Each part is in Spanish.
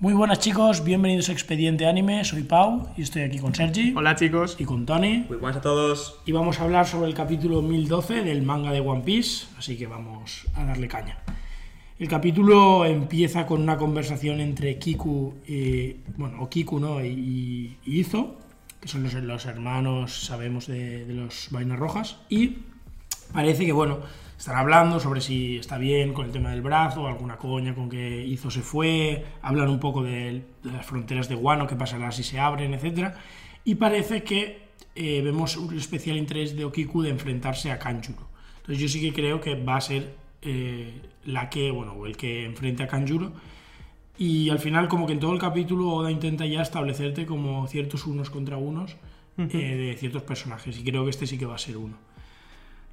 Muy buenas chicos, bienvenidos a Expediente Anime, soy Pau y estoy aquí con Sergi Hola chicos. y con Tony Muy buenas a todos. y vamos a hablar sobre el capítulo 1012 del manga de One Piece, así que vamos a darle caña. El capítulo empieza con una conversación entre Kiku y, bueno, o Kiku, ¿no? y, y Izo, que son los, los hermanos, sabemos, de, de los vainas rojas, y parece que, bueno, están hablando sobre si está bien con el tema del brazo, alguna coña con que Izo se fue, hablan un poco de, de las fronteras de Wano, qué pasará si se abren, etc. Y parece que eh, vemos un especial interés de Okiku de enfrentarse a Kanjuro. Entonces yo sí que creo que va a ser eh, la que, bueno, o el que enfrente a Kanjuro. Y al final, como que en todo el capítulo, Oda intenta ya establecerte como ciertos unos contra unos eh, de ciertos personajes. Y creo que este sí que va a ser uno.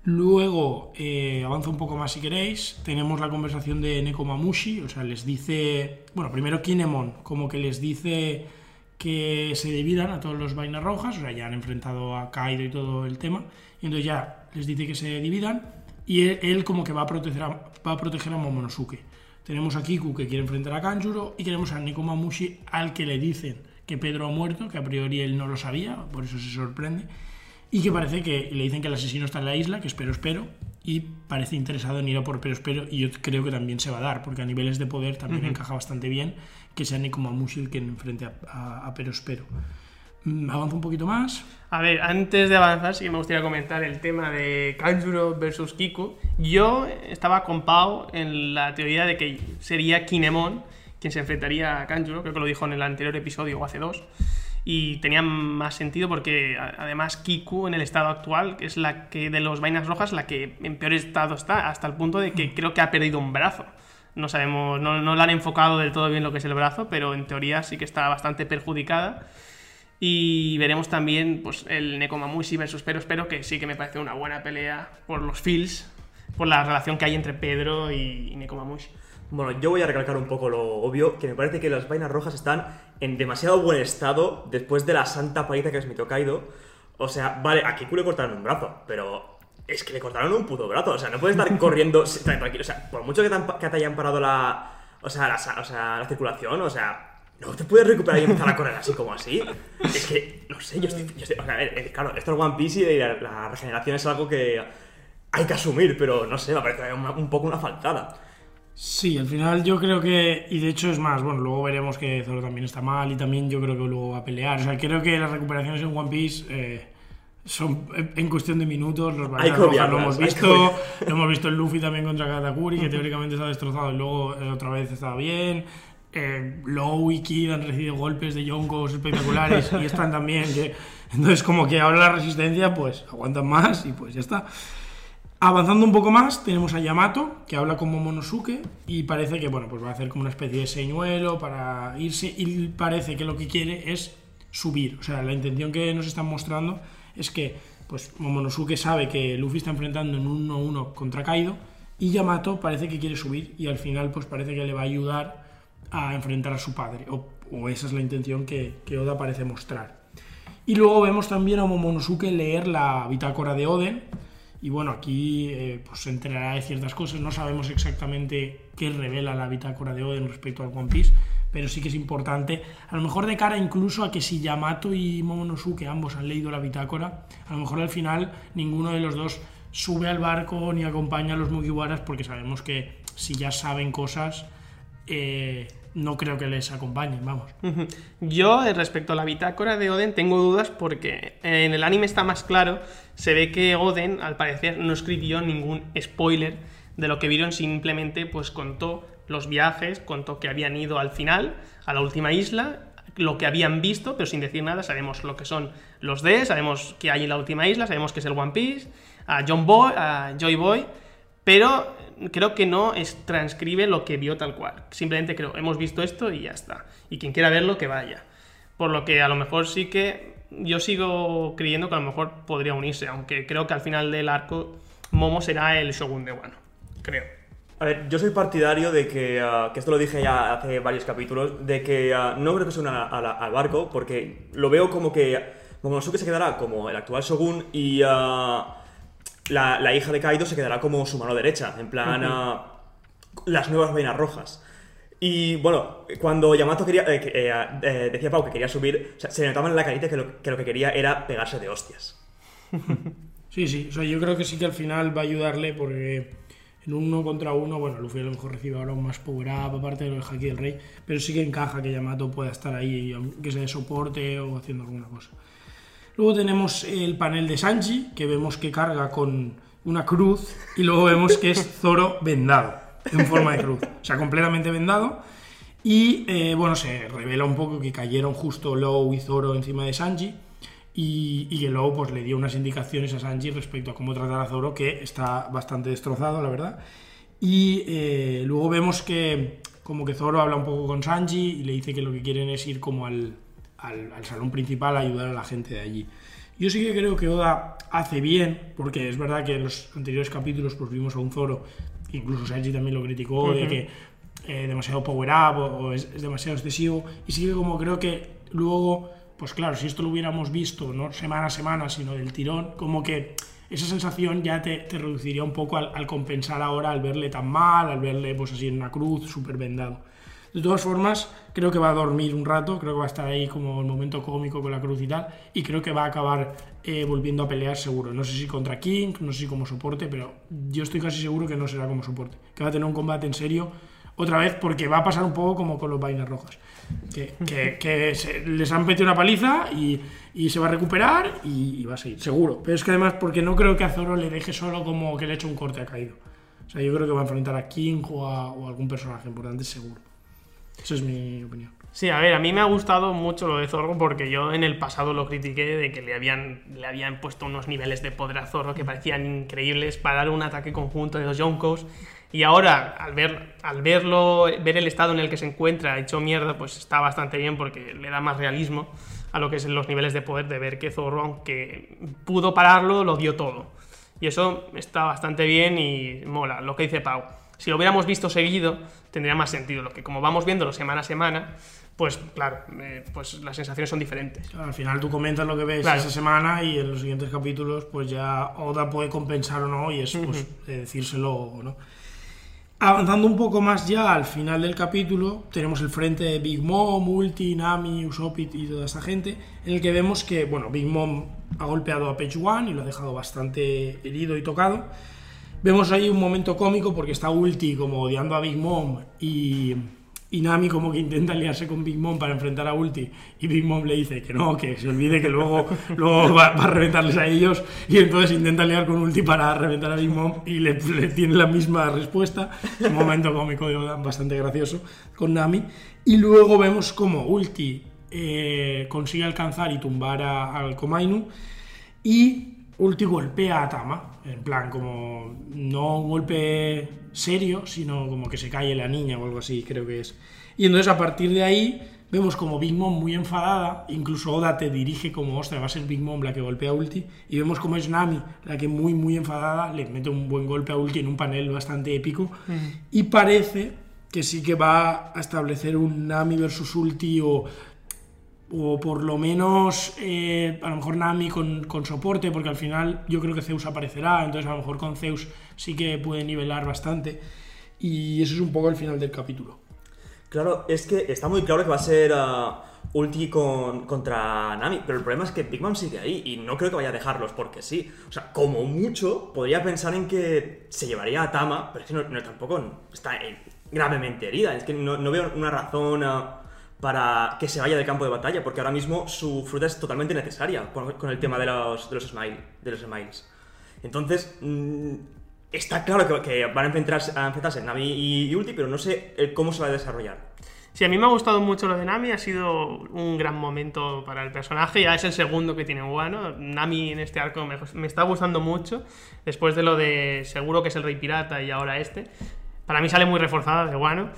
Luego, eh, avanza un poco más si queréis, tenemos la conversación de Nekomamushi, o sea, les dice, bueno, primero Kinemon, como que les dice que se dividan a todos los vainas rojas, o sea, ya han enfrentado a Kaido y todo el tema, y entonces ya les dice que se dividan, y él, como que va a, proteger a, va a proteger a Momonosuke. Tenemos a Kiku que quiere enfrentar a Kanjuro, y tenemos a Nekomamushi al que le dicen que Pedro ha muerto, que a priori él no lo sabía, por eso se sorprende, y que parece que le dicen que el asesino está en la isla, que espero, espero, y parece interesado en ir a por pero, espero, y yo creo que también se va a dar, porque a niveles de poder también encaja bastante bien que sea Nekomamushi el que enfrente a, a, a pero, espero. Mm, Avanza un poquito más. A ver, antes de avanzar, sí que me gustaría comentar el tema de Kanjuro versus Kiku. Yo estaba con Pau en la teoría de que sería Kinemon quien se enfrentaría a Kanjuro, creo que lo dijo en el anterior episodio o hace dos. Y tenía más sentido porque además Kiku en el estado actual es la que de los vainas rojas la que en peor estado está, hasta el punto de que creo que ha perdido un brazo. No sabemos, no, no le han enfocado del todo bien lo que es el brazo, pero en teoría sí que está bastante perjudicada. Y veremos también pues, el Nekomamushi versus Pero Espero, que sí que me parece una buena pelea por los feels, por la relación que hay entre Pedro y Nekomamushi. Bueno, yo voy a recalcar un poco lo obvio, que me parece que las vainas rojas están en demasiado buen estado después de la santa paliza que les metió Kaido. O sea, vale, a Kiku le cortaron un brazo, pero es que le cortaron un puto brazo. O sea, no puedes estar corriendo tranquilo. O sea, por mucho que te, han- que te hayan parado la, o sea, la, o sea, la circulación, o sea, no te puedes recuperar y empezar a correr así como así. Es que, no sé, yo estoy... yo estoy- o sea, a ver, eh, claro, esto es One Piece y la, la regeneración es algo que hay que asumir, pero no sé, me parece un poco una faltada. Sí, al final yo creo que, y de hecho es más, bueno, luego veremos que Zoro también está mal y también yo creo que luego va a pelear. O sea, creo que las recuperaciones en One Piece eh, son en en cuestión de minutos, los que rojas lo hemos visto, lo hemos visto en Luffy también contra Katakuri, que teóricamente está destrozado y luego eh, otra vez está bien. Eh, Low y Kid han recibido golpes de yonkos espectaculares y están también. Que, entonces, como que ahora la resistencia, pues aguantan más y pues ya está. Avanzando un poco más, tenemos a Yamato, que habla con Momonosuke y parece que bueno, pues va a hacer como una especie de señuelo para irse y parece que lo que quiere es subir. O sea, la intención que nos están mostrando es que pues Momonosuke sabe que Luffy está enfrentando en un 1-1 contra Kaido y Yamato parece que quiere subir y al final pues parece que le va a ayudar a enfrentar a su padre. O, o esa es la intención que, que Oda parece mostrar. Y luego vemos también a Momonosuke leer la bitácora de Oden. Y bueno, aquí eh, pues se enterará de ciertas cosas. No sabemos exactamente qué revela la bitácora de Oden respecto al One Piece, pero sí que es importante. A lo mejor de cara incluso a que si Yamato y Momonosuke ambos han leído la bitácora, a lo mejor al final ninguno de los dos sube al barco ni acompaña a los Mugiwaras porque sabemos que si ya saben cosas, eh, no creo que les acompañen, vamos. Yo, eh, respecto a la bitácora de Oden, tengo dudas porque en el anime está más claro. Se ve que Oden, al parecer, no escribió ningún spoiler de lo que vieron, simplemente pues contó los viajes, contó que habían ido al final, a la última isla, lo que habían visto, pero sin decir nada. Sabemos lo que son los D, sabemos que hay en la última isla, sabemos que es el One Piece, a John Boy, a Joy Boy, pero creo que no es, transcribe lo que vio tal cual. Simplemente creo, hemos visto esto y ya está. Y quien quiera verlo, que vaya. Por lo que a lo mejor sí que yo sigo creyendo que a lo mejor podría unirse, aunque creo que al final del arco Momo será el Shogun de Wano. Creo. A ver, yo soy partidario de que, ah, que esto lo dije ya hace varios capítulos, de que ah, no creo que se una al barco, porque lo veo como que Momonosuke se quedará como el actual Shogun y ah, la, la hija de Kaido se quedará como su mano derecha, en plan ah, las nuevas vainas rojas. Y bueno, cuando Yamato quería, eh, que, eh, eh, decía Pau que quería subir, o sea, se le notaba en la carita que lo, que lo que quería era pegarse de hostias. Sí, sí, o sea, yo creo que sí que al final va a ayudarle porque en un uno contra uno, bueno, Luffy a lo mejor recibe ahora un más power up aparte de lo del Haki del Rey, pero sí que encaja que Yamato pueda estar ahí, aunque sea de soporte o haciendo alguna cosa. Luego tenemos el panel de Sanji, que vemos que carga con una cruz, y luego vemos que es Zoro vendado, en forma de cruz, o sea, completamente vendado. Y eh, bueno, se revela un poco que cayeron justo Low y Zoro encima de Sanji. Y, que luego pues, le dio unas indicaciones a Sanji respecto a cómo tratar a Zoro, que está bastante destrozado, la verdad. Y eh, luego vemos que como que Zoro habla un poco con Sanji y le dice que lo que quieren es ir como al, al, al salón principal a ayudar a la gente de allí. Yo sí que creo que Oda hace bien, porque es verdad que en los anteriores capítulos pues vimos a un Zoro, incluso Sanji también lo criticó, de que eh, demasiado power up o, o es, es demasiado excesivo, y sí que como creo que luego, pues claro, si esto lo hubiéramos visto no semana a semana, sino del tirón, como que esa sensación ya te, te reduciría un poco al, al compensar ahora, al verle tan mal, al verle pues así en una cruz, súper vendado. De todas formas, creo que va a dormir un rato, creo que va a estar ahí como el momento cómico con la cruz y tal, y creo que va a acabar eh, volviendo a pelear seguro. No sé si contra King, no sé si como soporte, pero yo estoy casi seguro que no será como soporte, que va a tener un combate en serio otra vez porque va a pasar un poco como con los vainas rojas. Que, que- que se- les han metido una paliza y, y se va a recuperar y, y va a seguir, seguro. Pero es que además, porque no creo que a Zoro le deje solo como que le eche un corte a caído. O sea, yo creo que va a enfrentar a King o a, o a algún personaje importante, seguro. Esa es mi opinión. Sí, a ver, a mí me ha gustado mucho lo de Zorro porque yo en el pasado lo critiqué de que le habían, le habían puesto unos niveles de poder a Zorro que parecían increíbles para dar un ataque conjunto de los Yonkos. Y ahora, al, ver, al verlo, ver el estado en el que se encuentra hecho mierda, pues está bastante bien porque le da más realismo a lo que es los niveles de poder de ver que Zorro, aunque pudo pararlo, lo dio todo. Y eso está bastante bien y mola, lo que dice Pau. Si lo hubiéramos visto seguido, tendría más sentido. Lo que como vamos viéndolo semana a semana, pues claro, eh, pues las sensaciones son diferentes. Al final tú comentas lo que ves Claro. esa semana y en los siguientes capítulos pues ya Oda puede compensar o no y es pues de decírselo o no. Avanzando un poco más ya al final del capítulo, tenemos el frente de Big Mom, Ulti, Nami, Usopp y y toda esa gente, en el que vemos que, bueno, Big Mom ha golpeado a Page One y lo ha dejado bastante herido y tocado. Vemos ahí un momento cómico porque está Ulti como odiando a Big Mom y, y Nami como que intenta liarse con Big Mom para enfrentar a Ulti y Big Mom le dice que no, que se olvide que luego, luego va, va a reventarles a ellos y entonces intenta liar con Ulti para reventar a Big Mom y le, le tiene la misma respuesta. Es un momento cómico bastante gracioso con Nami. Y luego vemos como Ulti eh, consigue alcanzar y tumbar a- al Komainu y Ulti golpea a Tama, en plan como no un golpe serio, sino como que se cae la niña o algo así, creo que es. Y entonces a partir de ahí vemos como Big Mom muy enfadada, incluso Oda te dirige como, ostras, va a ser Big Mom la que golpea a Ulti, y vemos como es Nami la que muy muy enfadada le mete un buen golpe a Ulti en un panel bastante épico, y parece que sí que va a establecer un Nami versus Ulti o o por lo menos eh, a lo mejor Nami con, con soporte, porque al final yo creo que Zeus aparecerá, entonces a lo mejor con Zeus sí que puede nivelar bastante. Y eso es un poco el final del capítulo. Claro, es que está muy claro que va a ser ah, Ulti con, contra Nami, pero el problema es que Big Mom sigue ahí y no creo que vaya a dejarlos porque sí. O sea, como mucho, podría pensar en que se llevaría a Tama, pero es que no, tampoco está gravemente herida. Es que no, veo una razón ah, para que se vaya del campo de batalla, porque ahora mismo su fruta es totalmente necesaria con, con el tema de los, de los, smile, de los smiles. Entonces, mm, está claro que, que van a enfrentarse, a enfrentarse Nami y, y Ulti, pero no sé eh, cómo se va a desarrollar. Sí, a mí me ha gustado mucho lo de Nami, ha sido un gran momento para el personaje, ya es el segundo que tiene Wano. Nami en este arco me, me está gustando mucho, después de lo de seguro que es el Rey Pirata y ahora este. Para mí sale muy reforzada de Wano.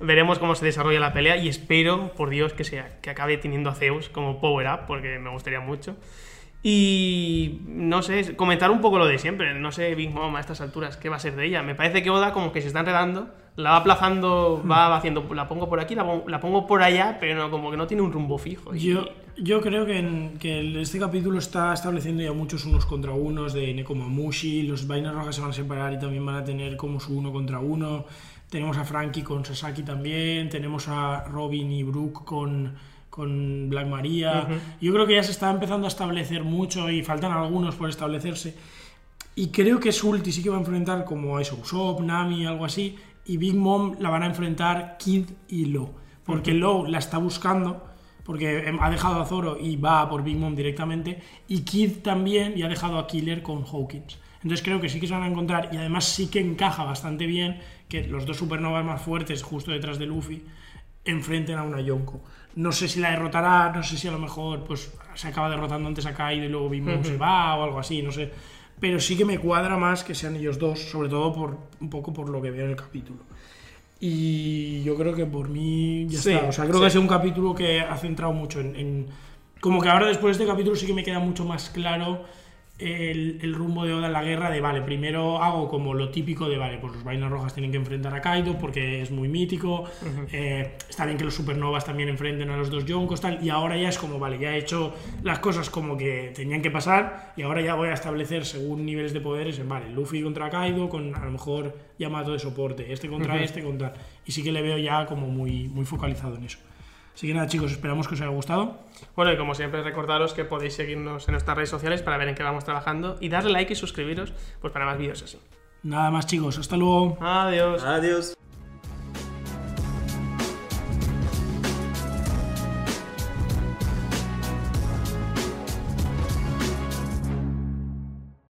Veremos cómo se desarrolla la pelea y espero, por Dios, que, sea, que acabe teniendo a Zeus como power up, porque me gustaría mucho. Y no sé, comentar un poco lo de siempre. No sé, Big Mom a estas alturas, ¿qué va a ser de ella? Me parece que Oda como que se está enredando, la va aplazando, va haciendo, la pongo por aquí, la pongo, la pongo por allá, pero no, como que no tiene un rumbo fijo. Y- Yo, yo creo que, en- que este capítulo está estableciendo ya muchos unos contra unos de Nekomamushi, los vainas rojas se van a separar y también van a tener como su uno contra uno. Tenemos a Frankie con Sasaki también, tenemos a Robin y Brooke con, con Black Maria. Yo creo que ya se está empezando a establecer mucho y faltan algunos por establecerse. Y creo que Sulti sí que va a enfrentar como a eso, Usopp, Nami, algo así. Y Big Mom la van a enfrentar Kid y Lo. Porque Lo la está buscando, porque em, ha dejado a Zoro y va a por Big Mom directamente. Y Kid también, y ha dejado a Killer con Hawkins. Entonces creo que sí que se van a encontrar, y además sí que encaja bastante bien que los dos supernovas más fuertes, justo detrás de Luffy, enfrenten a una Yonko. No sé si la derrotará, no sé si a lo mejor pues se acaba derrotando antes a Kaido y luego Big Mom se va o algo así, no sé. Pero sí que me cuadra más que sean ellos dos, sobre todo por un poco por lo que veo en el capítulo. Y yo creo que por mí ya Sí, está. O sea, creo sí. que sido un capítulo que ha centrado mucho en, en- Como que ahora después de este capítulo sí que me queda mucho más claro el, el rumbo de Oda en la guerra de, vale, primero hago como lo típico de, vale, pues los vainas rojas tienen que enfrentar a Kaido porque es muy mítico, eh, está bien que los supernovas también enfrenten a los dos Yonkos, tal, y ahora ya es como, vale, ya he hecho las cosas como que tenían que pasar y ahora ya voy a establecer según niveles de poderes en, vale, Luffy contra Kaido con a lo mejor Yamato de soporte, este contra este, contra... Y sí que le veo ya como muy, muy focalizado en eso. Así que nada, chicos, esperamos que os haya gustado. Bueno, y como siempre, recordaros que podéis seguirnos en nuestras redes sociales para ver en qué vamos trabajando y darle like y suscribiros pues para más vídeos así. Nada más, chicos, hasta luego. Adiós. Adiós.